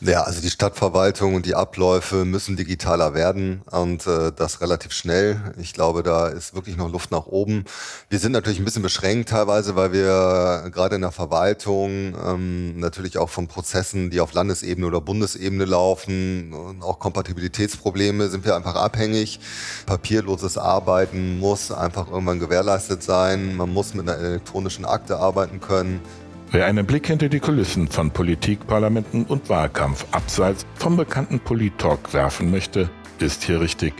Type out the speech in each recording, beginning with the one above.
Ja, also die Stadtverwaltung und die Abläufe müssen digitaler werden und äh, das relativ schnell. Ich glaube, da ist wirklich noch Luft nach oben. Wir sind natürlich ein bisschen beschränkt teilweise, weil wir gerade in der Verwaltung ähm, natürlich auch von Prozessen, die auf Landesebene oder Bundesebene laufen und auch Kompatibilitätsprobleme sind wir einfach abhängig. Papierloses Arbeiten muss einfach irgendwann gewährleistet sein. Man muss mit einer elektronischen Akte arbeiten können. Wer einen Blick hinter die Kulissen von Politik, Parlamenten und Wahlkampf abseits vom bekannten Polit-Talk werfen möchte, ist hier richtig.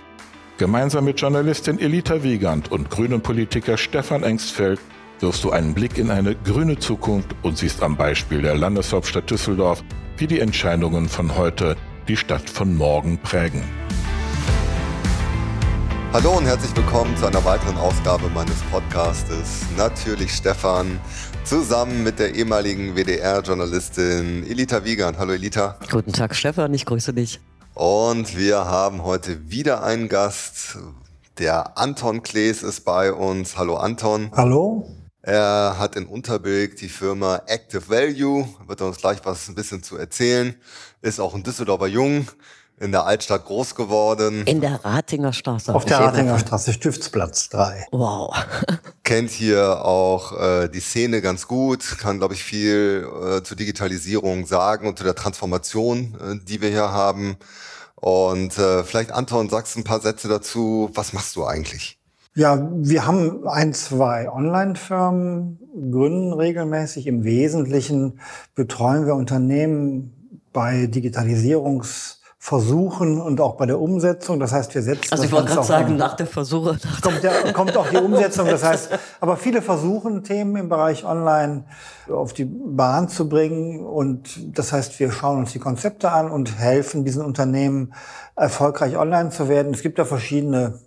Gemeinsam mit Journalistin Elita Wiegand und grünen Politiker Stefan Engstfeld wirfst du einen Blick in eine grüne Zukunft und siehst am Beispiel der Landeshauptstadt Düsseldorf, wie die Entscheidungen von heute die Stadt von morgen prägen. Hallo und herzlich willkommen zu einer weiteren Ausgabe meines Podcastes. Natürlich Stefan, zusammen mit der ehemaligen WDR-Journalistin Elita Wiegand. Hallo Elita. Guten Tag Stefan, ich grüße dich. Und wir haben heute wieder einen Gast. Der Anton Klees ist bei uns. Hallo Anton. Hallo. Er hat in Unterbilk die Firma Active Value, wird uns gleich was ein bisschen zu erzählen. Ist auch ein Düsseldorfer Jung, in der Altstadt groß geworden. In der Ratinger Straße. Auf der Ratinger Straße, Stiftsplatz 3. Wow. Kennt hier auch äh, die Szene ganz gut, kann, glaube ich, viel äh, zur Digitalisierung sagen und zu der Transformation, äh, die wir hier haben. Und äh, vielleicht, Anton, sagst du ein paar Sätze dazu. Was machst du eigentlich? Ja, wir haben ein, zwei Online-Firmen, gründen regelmäßig. Im Wesentlichen betreuen wir Unternehmen bei Digitalisierungs- Versuchen und auch bei der Umsetzung. Das heißt, wir setzen. Also ich wollte gerade sagen, nach der Versuche. Nach kommt, der, kommt auch die Umsetzung. Das heißt, aber viele versuchen, Themen im Bereich Online auf die Bahn zu bringen. Und das heißt, wir schauen uns die Konzepte an und helfen diesen Unternehmen erfolgreich online zu werden. Es gibt da verschiedene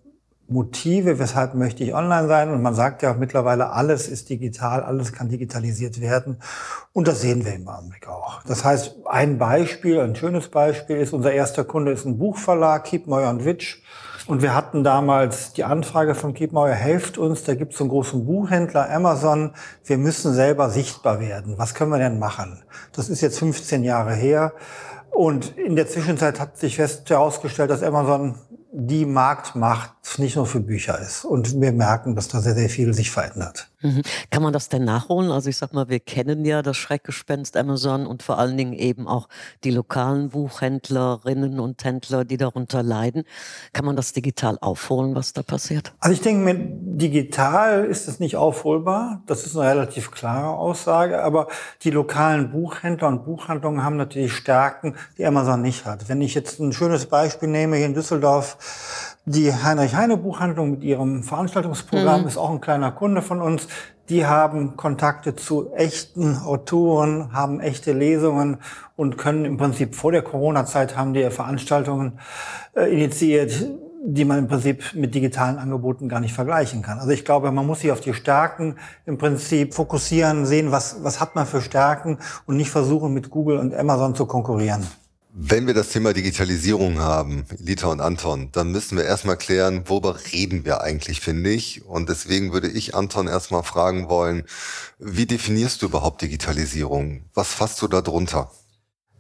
Motive, weshalb möchte ich online sein. Und man sagt ja mittlerweile, alles ist digital, alles kann digitalisiert werden. Und das sehen wir im Augenblick auch. Das heißt, ein Beispiel, ein schönes Beispiel ist, unser erster Kunde ist ein Buchverlag, Kiepmeuer und Witsch. Und wir hatten damals die Anfrage von Kiepmeuer, helft uns, da gibt es einen großen Buchhändler, Amazon, wir müssen selber sichtbar werden. Was können wir denn machen? Das ist jetzt 15 Jahre her. Und in der Zwischenzeit hat sich fest herausgestellt, dass Amazon die Marktmacht nicht nur für Bücher ist. Und wir merken, dass da sehr, sehr viel sich verändert. Mhm. Kann man das denn nachholen? Also ich sag mal, wir kennen ja das Schreckgespenst Amazon und vor allen Dingen eben auch die lokalen Buchhändlerinnen und Händler, die darunter leiden. Kann man das digital aufholen, was da passiert? Also ich denke, digital ist es nicht aufholbar. Das ist eine relativ klare Aussage. Aber die lokalen Buchhändler und Buchhandlungen haben natürlich Stärken, die Amazon nicht hat. Wenn ich jetzt ein schönes Beispiel nehme hier in Düsseldorf, die Heinrich-Heine-Buchhandlung mit ihrem Veranstaltungsprogramm mhm. ist auch ein kleiner Kunde von uns. Die haben Kontakte zu echten Autoren, haben echte Lesungen und können im Prinzip vor der Corona-Zeit haben die Veranstaltungen äh, initiiert, die man im Prinzip mit digitalen Angeboten gar nicht vergleichen kann. Also ich glaube, man muss sich auf die Stärken im Prinzip fokussieren, sehen, was, was hat man für Stärken und nicht versuchen, mit Google und Amazon zu konkurrieren. Wenn wir das Thema Digitalisierung haben, Lita und Anton, dann müssen wir erstmal klären, worüber reden wir eigentlich, finde ich. Und deswegen würde ich Anton erstmal fragen wollen, wie definierst du überhaupt Digitalisierung? Was fasst du da drunter?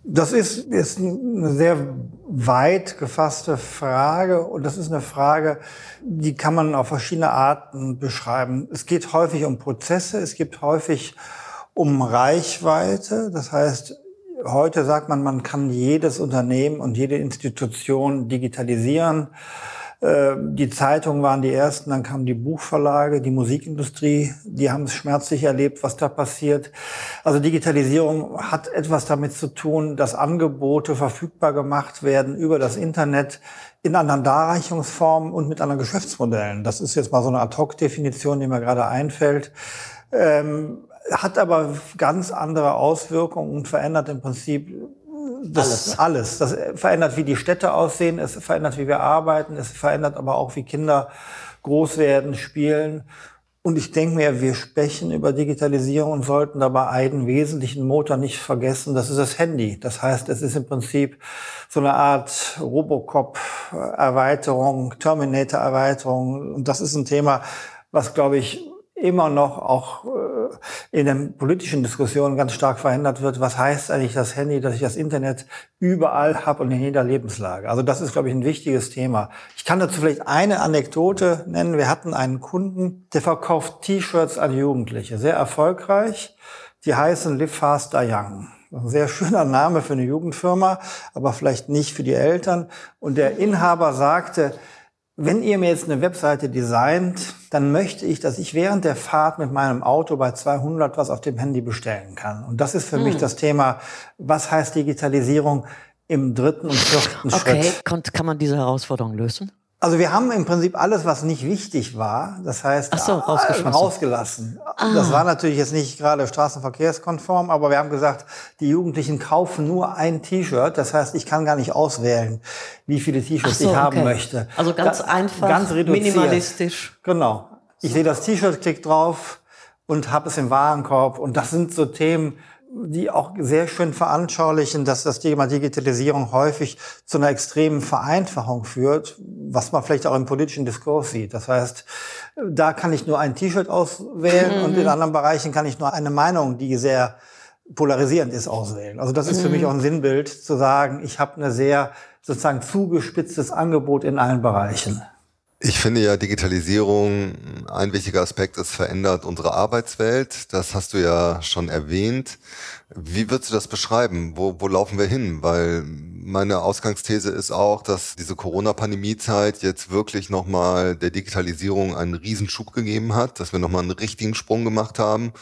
Das ist, ist eine sehr weit gefasste Frage und das ist eine Frage, die kann man auf verschiedene Arten beschreiben. Es geht häufig um Prozesse, es geht häufig um Reichweite. Das heißt, Heute sagt man, man kann jedes Unternehmen und jede Institution digitalisieren. Äh, die Zeitungen waren die ersten, dann kamen die Buchverlage, die Musikindustrie, die haben es schmerzlich erlebt, was da passiert. Also Digitalisierung hat etwas damit zu tun, dass Angebote verfügbar gemacht werden über das Internet in anderen Darreichungsformen und mit anderen Geschäftsmodellen. Das ist jetzt mal so eine Ad-Hoc-Definition, die mir gerade einfällt. Ähm, hat aber ganz andere Auswirkungen und verändert im Prinzip das alles. alles. Das verändert, wie die Städte aussehen, es verändert, wie wir arbeiten, es verändert aber auch, wie Kinder groß werden, spielen. Und ich denke mir, wir sprechen über Digitalisierung und sollten dabei einen wesentlichen Motor nicht vergessen, das ist das Handy. Das heißt, es ist im Prinzip so eine Art Robocop-Erweiterung, Terminator-Erweiterung. Und das ist ein Thema, was, glaube ich, immer noch auch in den politischen Diskussionen ganz stark verändert wird. Was heißt eigentlich das Handy, dass ich das Internet überall habe und in jeder Lebenslage? Also das ist, glaube ich, ein wichtiges Thema. Ich kann dazu vielleicht eine Anekdote nennen. Wir hatten einen Kunden, der verkauft T-Shirts an Jugendliche, sehr erfolgreich. Die heißen Live Faster Young. Ein sehr schöner Name für eine Jugendfirma, aber vielleicht nicht für die Eltern. Und der Inhaber sagte, wenn ihr mir jetzt eine Webseite designt, dann möchte ich, dass ich während der Fahrt mit meinem Auto bei 200 was auf dem Handy bestellen kann. Und das ist für hm. mich das Thema, was heißt Digitalisierung im dritten und vierten okay. Schritt. Okay, kann man diese Herausforderung lösen? Also wir haben im Prinzip alles, was nicht wichtig war, das heißt so, rausgelassen. Ah. Das war natürlich jetzt nicht gerade straßenverkehrskonform, aber wir haben gesagt, die Jugendlichen kaufen nur ein T-Shirt. Das heißt, ich kann gar nicht auswählen, wie viele T-Shirts so, ich haben okay. möchte. Also ganz Ga einfach, ganz minimalistisch. Genau. Ich sehe das T-Shirt, klick drauf und habe es im Warenkorb. Und das sind so Themen, die auch sehr schön veranschaulichen, dass das Thema Digitalisierung häufig zu einer extremen Vereinfachung führt, was man vielleicht auch im politischen Diskurs sieht. Das heißt, da kann ich nur ein T-Shirt auswählen mhm. und in anderen Bereichen kann ich nur eine Meinung, die sehr polarisierend ist, auswählen. Also das ist mhm. für mich mhm. auch ein Sinnbild, zu sagen, ich habe eine sehr sozusagen zugespitztes Angebot in allen Bereichen. Ich finde ja, Digitalisierung, ein wichtiger Aspekt ist, verändert unsere Arbeitswelt. Das hast du ja schon erwähnt. Wie würdest du das beschreiben? Wo, wo laufen wir hin? Weil meine Ausgangsthese ist auch, dass diese Corona-Pandemie-Zeit jetzt wirklich nochmal der Digitalisierung einen Riesenschub gegeben hat, dass wir nochmal einen richtigen Sprung gemacht haben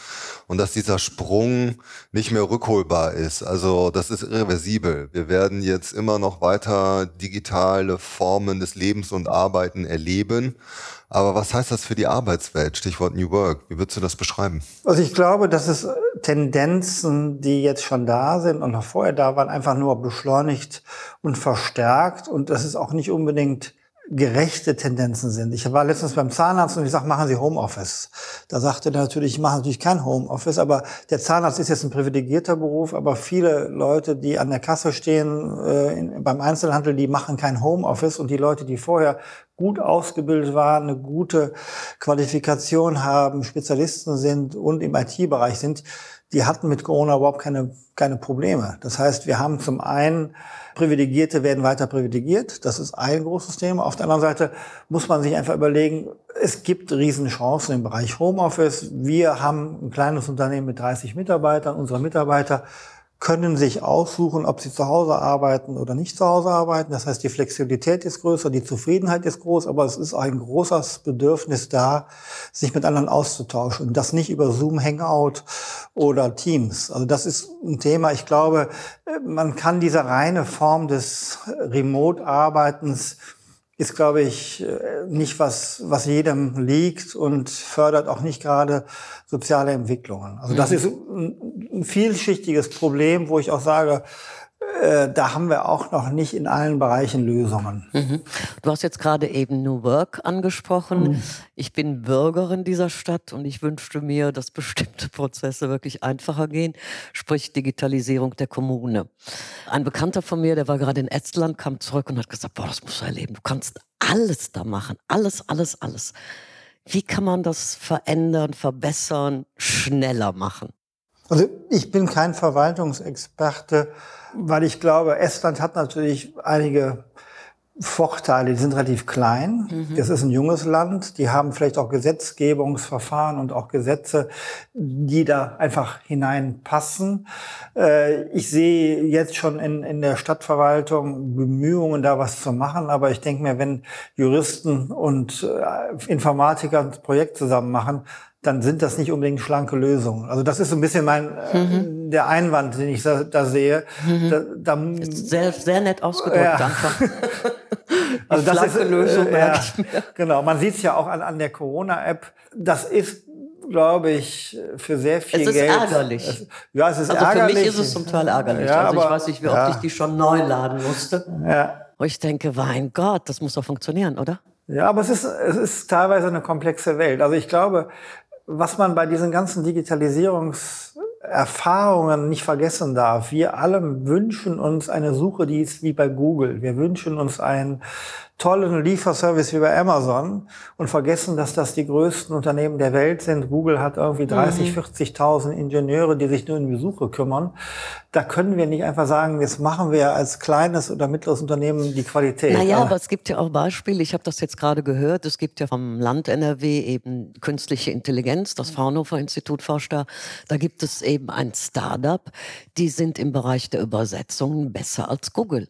und dass dieser Sprung nicht mehr rückholbar ist. Also das ist irreversibel. Wir werden jetzt immer noch weiter digitale Formen des Lebens und Arbeiten erleben. Aber was heißt das für die Arbeitswelt? Stichwort New Work. Wie würdest du das beschreiben? Also ich glaube, dass es Tendenzen, die jetzt schon da sind und noch vorher da waren, einfach nur beschleunigt und verstärkt. Und das ist auch nicht unbedingt gerechte Tendenzen sind. Ich war letztens beim Zahnarzt und ich sage, machen Sie Homeoffice. Da sagte er natürlich, ich mache natürlich kein Homeoffice, aber der Zahnarzt ist jetzt ein privilegierter Beruf, aber viele Leute, die an der Kasse stehen äh, in, beim Einzelhandel, die machen kein Homeoffice und die Leute, die vorher gut ausgebildet waren, eine gute Qualifikation haben, Spezialisten sind und im IT-Bereich sind, die hatten mit Corona überhaupt keine, keine Probleme. Das heißt, wir haben zum einen Privilegierte werden weiter privilegiert. Das ist ein großes Thema. Auf der anderen Seite muss man sich einfach überlegen, es gibt Riesenchancen im Bereich Homeoffice. Wir haben ein kleines Unternehmen mit 30 Mitarbeitern. Unsere Mitarbeiter können sich aussuchen, ob sie zu Hause arbeiten oder nicht zu Hause arbeiten. Das heißt, die Flexibilität ist größer, die Zufriedenheit ist groß, aber es ist ein großes Bedürfnis da, sich mit anderen auszutauschen. Und das nicht über Zoom, Hangout oder Teams. Also das ist ein Thema. Ich glaube, man kann diese reine Form des Remote-Arbeitens ist, glaube ich, äh, nicht was, was jedem liegt und fördert auch nicht gerade soziale Entwicklungen. Also das mhm. ist ein, ein vielschichtiges Problem, wo ich auch sage, äh, da haben wir auch noch nicht in allen Bereichen Lösungen. Mhm. Du hast jetzt gerade eben New Work angesprochen. Mhm. Ich bin Bürgerin dieser Stadt und ich wünschte mir, dass bestimmte Prozesse wirklich einfacher gehen, sprich Digitalisierung der Kommune. Ein Bekannter von mir, der war gerade in Estland, kam zurück und hat gesagt, boah, das musst du erleben. Du kannst alles da machen. Alles, alles, alles. Wie kann man das verändern, verbessern, schneller machen? Also ich bin kein Verwaltungsexperte weil ich glaube, Estland hat natürlich einige Vorteile, die sind relativ klein. Mhm. Es ist ein junges Land. Die haben vielleicht auch Gesetzgebungsverfahren und auch Gesetze, die da einfach hineinpassen. Äh, ich sehe jetzt schon in, in der Stadtverwaltung Bemühungen, da was zu machen. Aber ich denke mir, wenn Juristen und äh, Informatiker ein Projekt zusammen machen, dann sind das nicht unbedingt schlanke Lösungen. Also das ist so ein bisschen mein äh, mhm. der Einwand, den ich da, da sehe. Mhm. Da, da, sehr, sehr nett ausgedrückt, ja. einfach. also das ist Lösung, äh, ja, genau. Man sieht es ja auch an, an der Corona-App. Das ist glaube ich, für sehr viel Geld. Es ist Geld. ärgerlich. Es, ja, es ist also ärgerlich. für mich ist es zum Teil ärgerlich. Ja, also ich weiß nicht, wie ja. oft ich die schon neu laden musste. Ja. Und ich denke, mein Gott, das muss doch funktionieren, oder? Ja, aber es ist, es ist teilweise eine komplexe Welt. Also ich glaube, was man bei diesen ganzen Digitalisierungs Erfahrungen nicht vergessen darf. Wir alle wünschen uns eine Suche, die ist wie bei Google. Wir wünschen uns ein tollen Lieferservice wie bei Amazon und vergessen, dass das die größten Unternehmen der Welt sind. Google hat irgendwie 30, mhm. 40.000 Ingenieure, die sich nur um die Suche kümmern. Da können wir nicht einfach sagen, jetzt machen wir als kleines oder mittleres Unternehmen die Qualität. Naja, aber es gibt ja auch Beispiele, ich habe das jetzt gerade gehört, es gibt ja vom Land NRW eben künstliche Intelligenz, das Fraunhofer Institut forscht da. Da gibt es eben ein Startup, die sind im Bereich der Übersetzung besser als Google.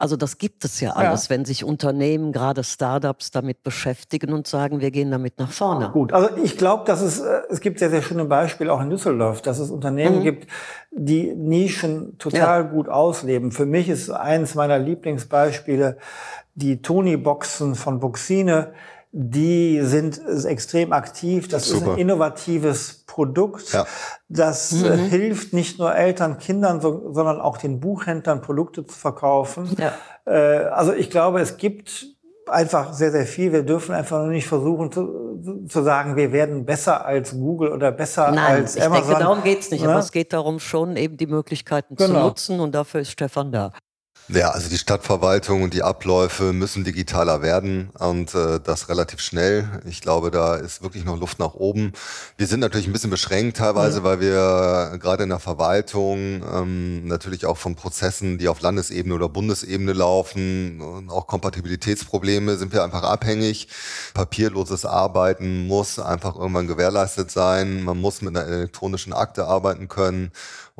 Also das gibt es ja alles, ja. wenn sich Unternehmen, gerade Startups, damit beschäftigen und sagen, wir gehen damit nach vorne. Gut, also ich glaube, dass es, äh, es gibt sehr, sehr schöne Beispiele auch in Düsseldorf, dass es Unternehmen mhm. gibt, die Nischen total ja. gut ausleben. Für mich ist eines meiner Lieblingsbeispiele die Tony-Boxen von Buxine die sind extrem aktiv. Das Super. ist ein innovatives Produkt. Ja. Das äh, mhm. hilft nicht nur Eltern, Kindern, so, sondern auch den Buchhändlern Produkte zu verkaufen. Ja. Äh, also ich glaube, es gibt einfach sehr, sehr viel. Wir dürfen einfach nur nicht versuchen zu, zu sagen, wir werden besser als Google oder besser Nein, als Amazon. Ich denke, darum geht's nicht. Ne? Aber es geht darum, schon eben die Möglichkeiten genau. zu nutzen und dafür ist Stefan da. Ja, also die Stadtverwaltung und die Abläufe müssen digitaler werden und äh, das relativ schnell. Ich glaube, da ist wirklich noch Luft nach oben. Wir sind natürlich ein bisschen beschränkt teilweise, mhm. weil wir gerade in der Verwaltung ähm, natürlich auch von Prozessen, die auf Landesebene oder Bundesebene laufen und auch Kompatibilitätsprobleme sind wir einfach abhängig. Papierloses Arbeiten muss einfach irgendwann gewährleistet sein. Man muss mit einer elektronischen Akte arbeiten können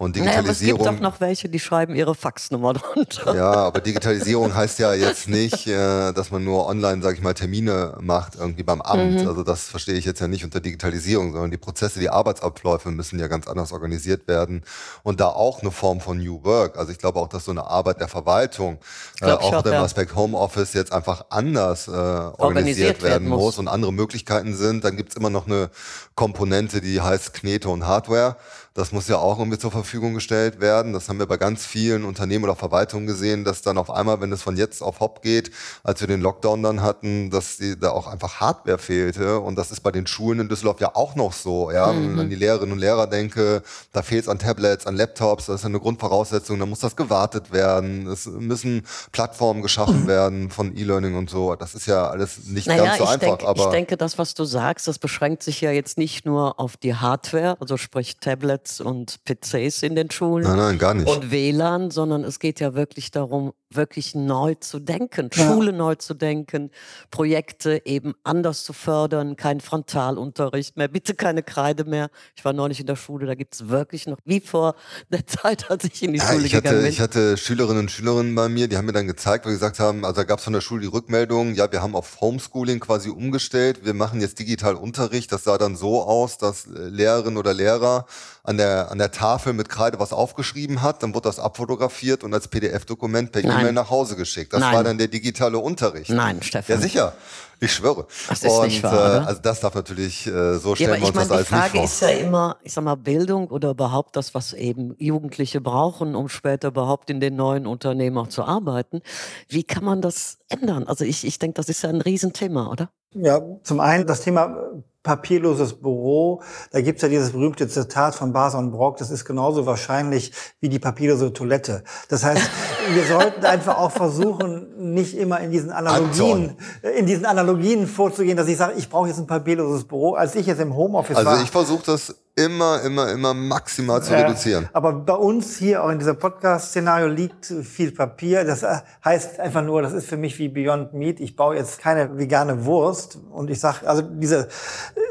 und Digitalisierung. Naja, es gibt doch noch welche, die schreiben ihre Faxnummer drunter. Ja, aber Digitalisierung heißt ja jetzt nicht, äh, dass man nur online, sage ich mal, Termine macht irgendwie beim Amt. Mhm. Also das verstehe ich jetzt ja nicht unter Digitalisierung, sondern die Prozesse, die Arbeitsabläufe müssen ja ganz anders organisiert werden und da auch eine Form von New Work. Also ich glaube auch, dass so eine Arbeit der Verwaltung äh, auch unter dem ja. Aspekt Homeoffice jetzt einfach anders äh, organisiert, organisiert, werden muss. muss und andere Möglichkeiten sind. Dann gibt's immer noch eine Komponente, die heißt Knete und Hardware. Das muss ja auch irgendwie zur Verfügung gestellt werden. Das haben wir bei ganz vielen Unternehmen oder Verwaltungen gesehen, dass dann auf einmal, wenn es von jetzt auf Hop geht, als wir den Lockdown dann hatten, dass die, da auch einfach Hardware fehlte. Und das ist bei den Schulen in Düsseldorf ja auch noch so. Ja? Mhm. Wenn ich an die Lehrerinnen und Lehrer denke, da fehlt es an Tablets, an Laptops, das ist eine Grundvoraussetzung, da muss das gewartet werden. Es müssen Plattformen geschaffen werden von E-Learning und so. Das ist ja alles nicht naja, ganz so einfach. Denk, aber ich denke, das, was du sagst, das beschränkt sich ja jetzt nicht nur auf die Hardware, also sprich Tablets, Tablets und PCs in den Schulen nein, nein, gar nicht. und WLAN, sondern es geht ja wirklich darum, wirklich neu zu denken, ja. Schule neu zu denken, Projekte eben anders zu fördern, kein Frontalunterricht mehr, bitte keine Kreide mehr. Ich war neulich in der Schule, da gibt es wirklich noch, wie vor der Zeit, als ich in die ja, Schule ich hatte, gegangen bin. Ich hatte Schülerinnen und Schülerinnen bei mir, die haben mir dann gezeigt, weil sie gesagt haben, also da gab es von der Schule die Rückmeldung, ja, wir haben auf Homeschooling quasi umgestellt, wir machen jetzt digital Unterricht. Das sah dann so aus, dass Lehrerinnen oder Lehrer an der, an der Tafel mit Kreide was aufgeschrieben hat, dann wurde das abfotografiert und als PDF-Dokument per E-Mail nach Hause geschickt. Das Nein. war dann der digitale Unterricht. Nein, Stefan. Ja, sicher. Ich schwöre. Das ist und, nicht wahr, oder? Äh, also das darf natürlich, äh, so stellen ja, wir uns meine, das alles nicht vor. Die Frage ist ja immer, ich sag mal, Bildung oder überhaupt das, was eben Jugendliche brauchen, um später überhaupt in den neuen Unternehmen auch zu arbeiten. Wie kann man das ändern? Also ich, ich denke, das ist ja ein Riesenthema, oder? Ja, zum einen das Thema papierloses Büro. Da gibt's ja dieses berühmte Zitat von Basel und Brock, das ist genauso wahrscheinlich wie die papierlose Toilette. Das heißt, wir sollten einfach auch versuchen, nicht immer in diesen Analogien, in diesen Analogien vorzugehen, dass ich sage, ich brauche jetzt ein papierloses Büro. Als ich jetzt im Homeoffice also war. Also ich versuche das immer, immer, immer maximal zu reduzieren. Aber bei uns hier auch in diesem Podcast-Szenario liegt viel Papier. Das heißt einfach nur, das ist für mich wie Beyond Meat. Ich baue jetzt keine vegane Wurst und ich sage, also diese,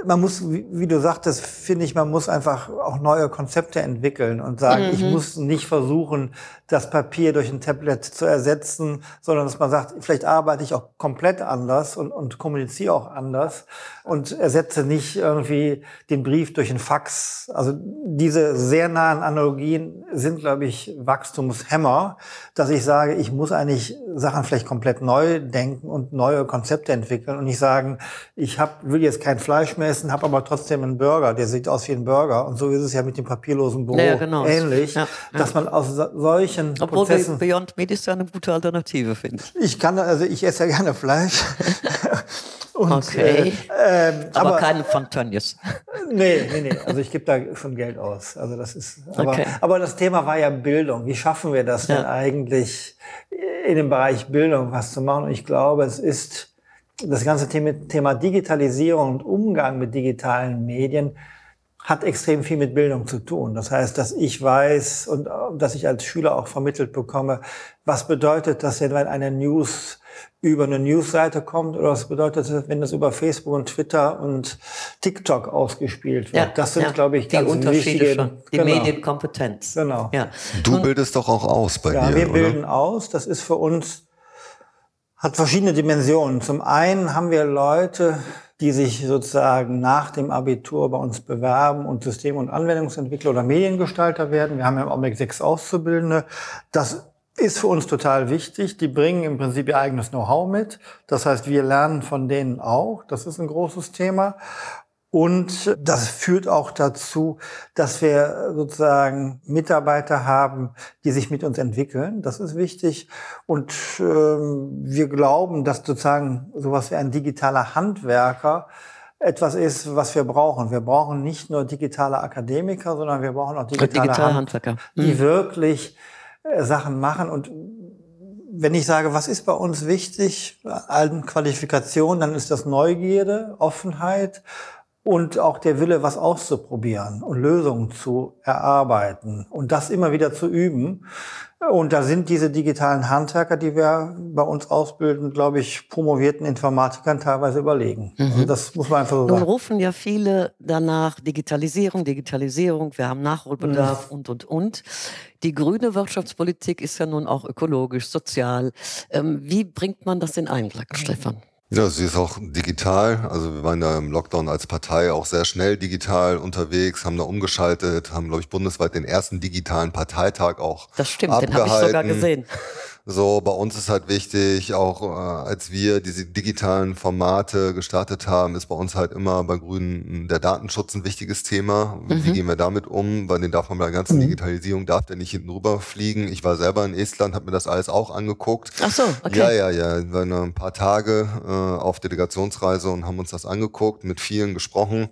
man muss, wie du sagtest, finde ich, man muss einfach auch neue Konzepte entwickeln und sagen, mhm. ich muss nicht versuchen, das Papier durch ein Tablet zu ersetzen, sondern dass man sagt, vielleicht arbeite ich auch komplett anders und, und kommuniziere auch anders und ersetze nicht irgendwie den Brief durch ein Fax. Also diese sehr nahen Analogien sind, glaube ich, Wachstumshämmer, dass ich sage, ich muss eigentlich Sachen vielleicht komplett neu denken und neue Konzepte entwickeln und nicht sagen, ich hab, will jetzt kein Fleisch mehr essen, habe aber trotzdem einen Burger, der sieht aus wie ein Burger. Und so ist es ja mit dem papierlosen Büro ja, genau. ähnlich, ja, ja. dass man aus solchen solchen Obwohl Prozessen. Beyond Meat ist ja eine gute Alternative, finde ich. Ich kann, also ich esse ja gerne Fleisch. Und, okay. Äh, ähm, aber, aber keine von Tönnies. Nee, nee, nee. Also ich gebe da schon Geld aus. Also das ist. Aber, okay. aber das Thema war ja Bildung. Wie schaffen wir das ja. denn eigentlich in dem Bereich Bildung was zu machen? Und ich glaube, es ist das ganze Thema Digitalisierung und Umgang mit digitalen Medien hat extrem viel mit Bildung zu tun. Das heißt, dass ich weiß und äh, dass ich als Schüler auch vermittelt bekomme, was bedeutet das denn, wenn eine News über eine Newsseite kommt oder was bedeutet das, wenn das über Facebook und Twitter und TikTok ausgespielt wird. Ja, das sind, ja, glaube ich, ganz die Unterschiede wichtige, schon. Die genau. Medienkompetenz. Genau. Ja. Du bildest doch auch aus bei ja, dir. Ja, wir oder? bilden aus. Das ist für uns hat verschiedene Dimensionen. Zum einen haben wir Leute, die sich sozusagen nach dem Abitur bei uns bewerben und System- und Anwendungsentwickler oder Mediengestalter werden. Wir haben ja im Augenblick sechs Auszubildende. Das ist für uns total wichtig. Die bringen im Prinzip ihr eigenes Know-how mit. Das heißt, wir lernen von denen auch. Das ist ein großes Thema. Und das führt auch dazu, dass wir sozusagen Mitarbeiter haben, die sich mit uns entwickeln. Das ist wichtig. Und ähm, wir glauben, dass sozusagen sowas wie ein digitaler Handwerker etwas ist, was wir brauchen. Wir brauchen nicht nur digitale Akademiker, sondern wir brauchen auch digitale, digitale Handwerker, die mhm. wirklich äh, Sachen machen. Und wenn ich sage, was ist bei uns wichtig, allen Qualifikationen, dann ist das Neugierde, Offenheit und auch der Wille, was auszuprobieren und Lösungen zu erarbeiten und das immer wieder zu üben. Und da sind diese digitalen Handwerker, die wir bei uns ausbilden, glaube ich, promovierten Informatikern teilweise überlegen. Mhm. Also das muss man einfach so sagen. Nun rufen ja viele danach Digitalisierung, Digitalisierung, wir haben Nachholbedarf mhm. und, und, und. Die grüne Wirtschaftspolitik ist ja nun auch ökologisch, sozial. Ähm, wie bringt man das in Einklang, Stefan? Ja, sie ist auch digital. Also wir waren ja im Lockdown als Partei auch sehr schnell digital unterwegs, haben da umgeschaltet, haben, glaube ich, bundesweit den ersten digitalen Parteitag auch. Das stimmt, abgehalten. den habe ich sogar gesehen. So, bei uns ist halt wichtig, auch äh, als wir diese digitalen Formate gestartet haben, ist bei uns halt immer bei Grünen der Datenschutz ein wichtiges Thema. Mhm. Wie gehen wir damit um? Weil den darf man bei der ganzen mhm. Digitalisierung, darf der nicht hinten rüber fliegen. Ich war selber in Estland, habe mir das alles auch angeguckt. Ach so, okay. Ja, ja, ja. Wir waren ein paar Tage äh, auf Delegationsreise und haben uns das angeguckt, mit vielen gesprochen.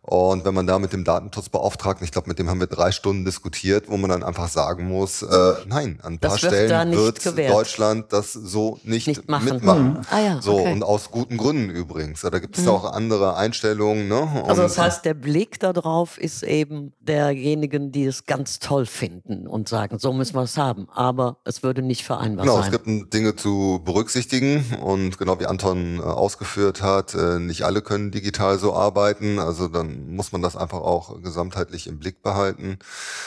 Und wenn man da mit dem Datenschutzbeauftragten, ich glaube, mit dem haben wir drei Stunden diskutiert, wo man dann einfach sagen muss, äh, nein, an ein paar Stellen wird gewährt. Deutschland das so nicht, nicht machen. mitmachen. Mhm. Ah ja, so, okay. und aus guten Gründen übrigens. Da gibt es mhm. auch andere Einstellungen. Ne? also das heißt, der Blick darauf ist eben derjenigen, die es ganz toll finden und sagen, so müssen wir es haben. Aber es würde nicht vereinbar genau, sein. Genau, es gibt Dinge zu berücksichtigen und genau wie Anton äh, ausgeführt hat, äh, nicht alle können digital so arbeiten. Also dann muss man das einfach auch gesamtheitlich im Blick behalten.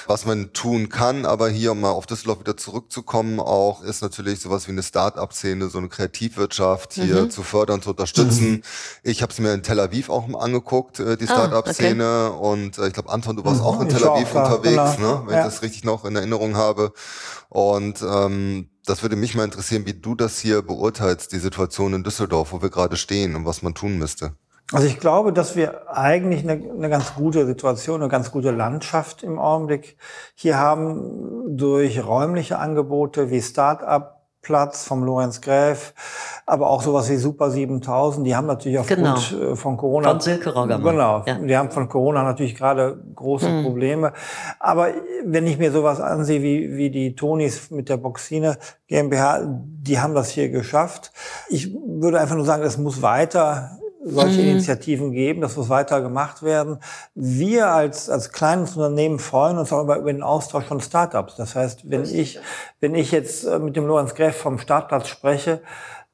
Was man tun kann, aber hier um mal auf Düsseldorf wieder zurückzukommen, auch ist natürlich sowas wie eine Start-up-Szene, so eine Kreativwirtschaft hier mhm. zu fördern, zu unterstützen. Mhm. Ich habe es mir in Tel Aviv auch angeguckt, äh, die Start-up-Szene. Ah, okay. Und äh, ich glaube, Anton, du warst mhm. auch in Tel Aviv auch, unterwegs, genau. ne? wenn ja. ich das richtig noch in Erinnerung habe. Und ähm, das würde mich mal interessieren, wie du das hier beurteilst, die Situation in Düsseldorf, wo wir gerade stehen und was man tun müsste. Also ich glaube, dass wir eigentlich eine, eine, ganz gute Situation, eine ganz gute Landschaft im Augenblick hier haben durch räumliche Angebote wie Start-up Platz vom Lorenz Gräf, aber auch sowas wie Super 7000, die haben natürlich aufgrund genau. Äh, von Corona von Silke Roggermann. Genau, ja. die haben von Corona natürlich gerade große mhm. Probleme, aber wenn ich mir sowas ansehe wie wie die Tonis mit der Boxine GmbH, die haben das hier geschafft. Ich würde einfach nur sagen, es muss weiter solche mhm. Initiativen geben, das muss weiter gemacht werden. Wir als, als kleines Unternehmen freuen uns auch über, über den Austausch von Startups. Das heißt, wenn ich, wenn ich jetzt äh, mit dem Lorenz Greff vom Startplatz spreche,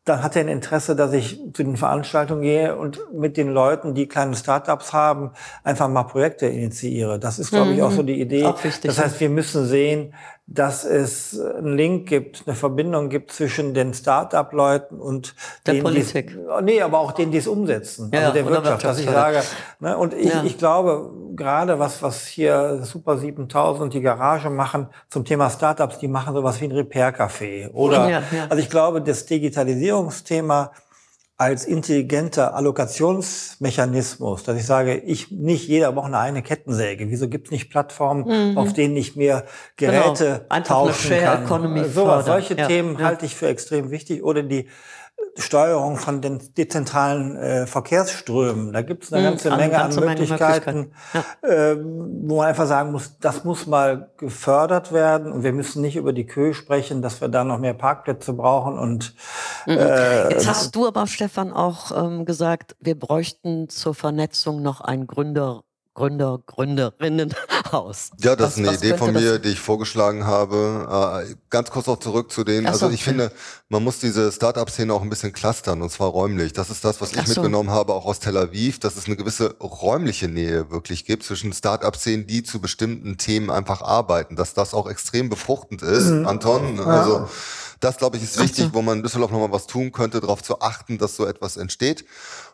dann hat er ein Interesse, dass ich zu den Veranstaltungen gehe und mit den Leuten, die kleine Startups haben, einfach mal Projekte initiiere. Das ist, glaube ich, auch so mhm. die Idee. Auch wichtig, das heißt, wir müssen sehen, dass es einen Link gibt, eine Verbindung gibt zwischen den Start-up-Leuten und der denen, Politik. nee, aber auch denen, die es umsetzen, ja, also der Wirtschaft. Dass ich sage, ne, und ich, ja. ich glaube, gerade was, was hier Super 7000 und die Garage machen zum Thema Startups, die machen sowas wie ein Repair-Café. Oder, ja, also ich glaube, das Digitalisierungsthema als intelligenter Allokationsmechanismus, dass ich sage, ich nicht jeder braucht eine Kettensäge. Wieso gibt es nicht Plattformen, mhm. auf denen ich mir Geräte genau. tauschen kann? Economy so, solche ja. Themen ja. halte ich für extrem wichtig. Oder die Steuerung von den dezentralen äh, Verkehrsströmen. Da gibt es eine Mhm, ganze eine Menge ganze an Menge Möglichkeiten, äh, wo man einfach sagen muss, das muss mal gefördert werden. Und wir müssen nicht über die Köhe sprechen, dass wir da noch mehr Parkplätze brauchen und äh, Jetzt hast du aber, Stefan, auch ähm, gesagt, wir bräuchten zur Vernetzung noch ein Gründer, Gründer, Gründerinnenhaus. Ja, das Was- ist eine Idee von das- mir, die ich vorgeschlagen habe. Äh, ganz kurz noch zurück zu den, Ach so. also ich finde, man muss diese Start-up-Szene auch ein bisschen clustern und zwar räumlich. Das ist das, was ich Ach so. mitgenommen habe, auch aus Tel Aviv, dass es eine gewisse räumliche Nähe wirklich gibt zwischen Start-up-Szenen, die zu bestimmten Themen einfach arbeiten, dass das auch extrem befruchtend ist, Anton. Also das, glaube ich, ist wichtig, wo man in Düsseldorf nochmal was tun könnte, darauf zu achten, dass so etwas entsteht.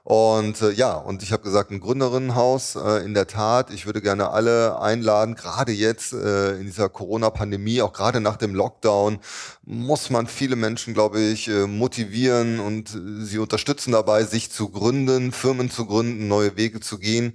Und äh, ja, und ich habe gesagt, ein Gründerinnenhaus, äh, in der Tat, ich würde gerne alle einladen, gerade jetzt äh, in dieser Corona-Pandemie, auch gerade nach dem Lockdown, muss man viele Menschen, glaube ich, äh, motivieren und äh, sie unterstützen dabei, sich zu gründen, Firmen zu gründen, neue Wege zu gehen.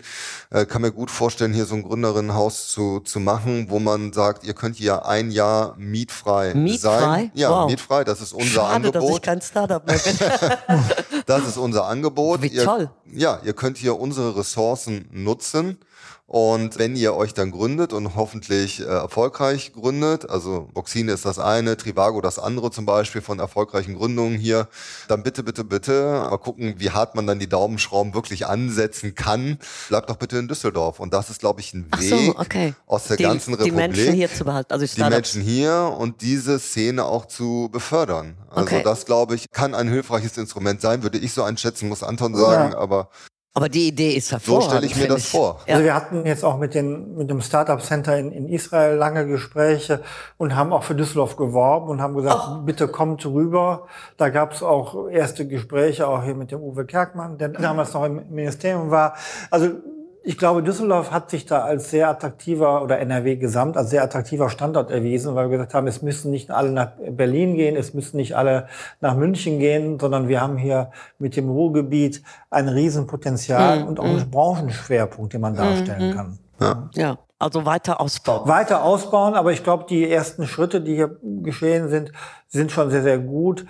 Äh, kann mir gut vorstellen, hier so ein Gründerinnenhaus zu, zu machen, wo man sagt, ihr könnt hier ein Jahr mietfrei, Mietfrei? sein. Ja, Wow. mietfrei, das ist unser Schade, dass ich Angebot. kein Startup mehr bin. Das ist unser Angebot. Ihr, toll. Ja, ihr könnt hier unsere Ressourcen nutzen. Und wenn ihr euch dann gründet und hoffentlich äh, erfolgreich gründet, also Boxine ist das eine, Trivago das andere zum Beispiel von erfolgreichen Gründungen hier, dann bitte, bitte, bitte mal gucken, wie hart man dann die Daumenschrauben wirklich ansetzen kann. Bleibt doch bitte in Düsseldorf. Und das ist, glaube ich, ein Ach Weg so, okay. aus der die, ganzen Die Republik Menschen hier zu behalten, also die. Menschen hier und diese Szene auch zu befördern. Also Okay. das, glaube ich, kann ein hilfreiches Instrument sein, würde ich so einschätzen, muss Anton sagen, Ja. aber Aber die Idee ist so hervorragend. stelle ich mir das vor. Ja. Also wir hatten jetzt auch mit, den, mit dem Startup Center in, in Israel lange Gespräche und haben auch für Düsseldorf geworben und haben gesagt, Oh. bitte kommt rüber. Da gab es auch erste Gespräche, auch hier mit dem Uwe Kerkmann, der damals noch im Ministerium war. Also ich glaube, Düsseldorf hat sich da als sehr attraktiver oder NRW gesamt als sehr attraktiver Standort erwiesen, weil wir gesagt haben, es müssen nicht alle nach Berlin gehen, es müssen nicht alle nach München gehen, sondern wir haben hier mit dem Ruhrgebiet ein Riesenpotenzial Mhm, und auch einen Branchenschwerpunkt, den man darstellen kann. ja, also weiter ausbauen. Weiter ausbauen, aber ich glaube, die ersten Schritte, die hier geschehen sind, sind schon sehr, sehr gut.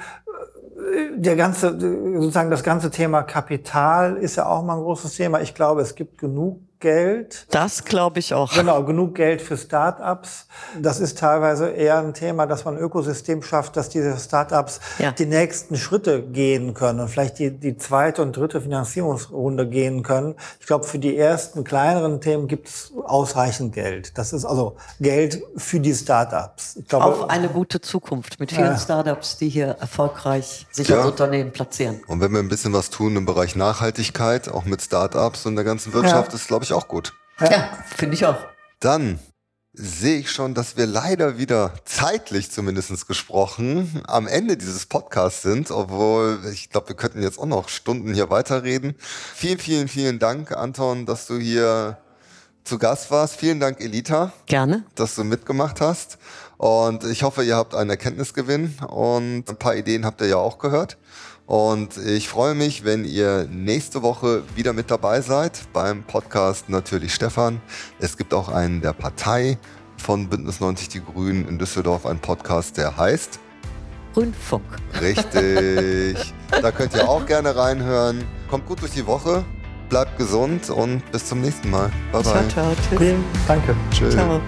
Der ganze, sozusagen das ganze Thema Kapital ist ja auch mal ein großes Thema. Ich glaube, es gibt genug Geld. Das glaube ich auch. Genau, genug Geld für Start-ups. Das ist teilweise eher ein Thema, dass man ein Ökosystem schafft, dass diese Start-ups Ja. die nächsten Schritte gehen können und vielleicht die, die zweite und dritte Finanzierungsrunde gehen können. Ich glaube, für die ersten kleineren Themen gibt es ausreichend Geld. Das ist also Geld für die Start-ups. Ich glaube, Auf eine gute Zukunft mit vielen Ja. Startups, die hier erfolgreich sich Ja. als Unternehmen platzieren. Und wenn wir ein bisschen was tun im Bereich Nachhaltigkeit, auch mit Startups und der ganzen Wirtschaft, Ja. ist, glaube ich, auch gut. Ja, finde ich auch. Dann sehe ich schon, dass wir leider wieder zeitlich zumindest gesprochen am Ende dieses Podcasts sind, obwohl ich glaube, wir könnten jetzt auch noch Stunden hier weiterreden. Vielen, vielen, vielen Dank, Anton, dass du hier zu Gast warst. Vielen Dank, Elita, Gerne. dass du mitgemacht hast. Und ich hoffe, ihr habt einen Erkenntnisgewinn und ein paar Ideen habt ihr ja auch gehört. Und ich freue mich, wenn ihr nächste Woche wieder mit dabei seid beim Podcast Natürlich Stefan. Es gibt auch einen der Partei von Bündnis 90 Die Grünen in Düsseldorf, einen Podcast, der heißt Grünfunk. Richtig. da könnt ihr auch gerne reinhören. Kommt gut durch die Woche, bleibt gesund und bis zum nächsten Mal. Bye Ciao, bye. ciao. Tschüss. vielen Danke. Tschüss. Ciao.